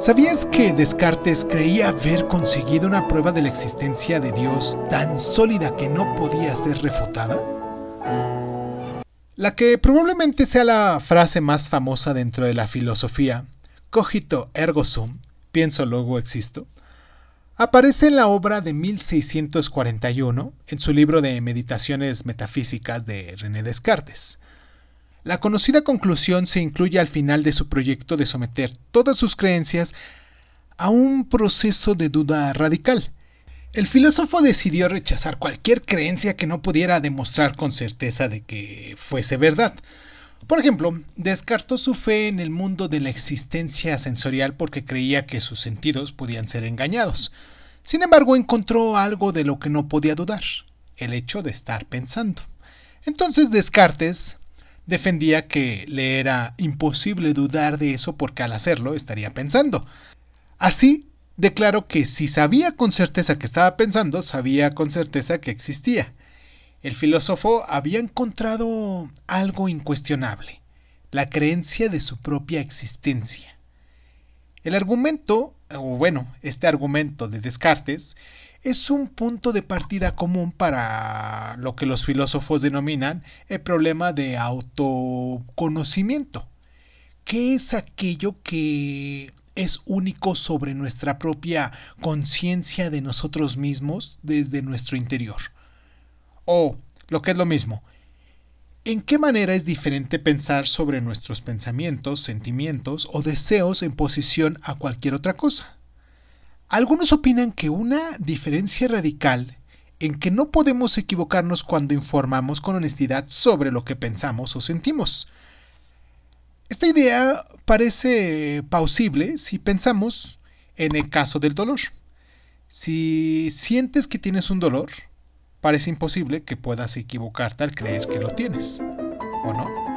¿Sabías que Descartes creía haber conseguido una prueba de la existencia de Dios tan sólida que no podía ser refutada? La que probablemente sea la frase más famosa dentro de la filosofía, cogito ergo sum, pienso luego existo, aparece en la obra de 1641, en su libro de Meditaciones Metafísicas de René Descartes. La conocida conclusión se incluye al final de su proyecto de someter todas sus creencias a un proceso de duda radical. El filósofo decidió rechazar cualquier creencia que no pudiera demostrar con certeza de que fuese verdad. Por ejemplo, descartó su fe en el mundo de la existencia sensorial porque creía que sus sentidos podían ser engañados. Sin embargo, encontró algo de lo que no podía dudar, el hecho de estar pensando. Entonces Descartes defendía que le era imposible dudar de eso porque al hacerlo estaría pensando. Así, declaró que si sabía con certeza que estaba pensando, sabía con certeza que existía. El filósofo había encontrado algo incuestionable, la creencia de su propia existencia. El argumento, o bueno, este argumento de Descartes, es un punto de partida común para lo que los filósofos denominan el problema de autoconocimiento. ¿Qué es aquello que es único sobre nuestra propia conciencia de nosotros mismos desde nuestro interior? O, lo que es lo mismo, ¿en qué manera es diferente pensar sobre nuestros pensamientos, sentimientos o deseos en posición a cualquier otra cosa? Algunos opinan que una diferencia radical en que no podemos equivocarnos cuando informamos con honestidad sobre lo que pensamos o sentimos. Esta idea parece plausible si pensamos en el caso del dolor. Si sientes que tienes un dolor, parece imposible que puedas equivocarte al creer que lo tienes, ¿o no?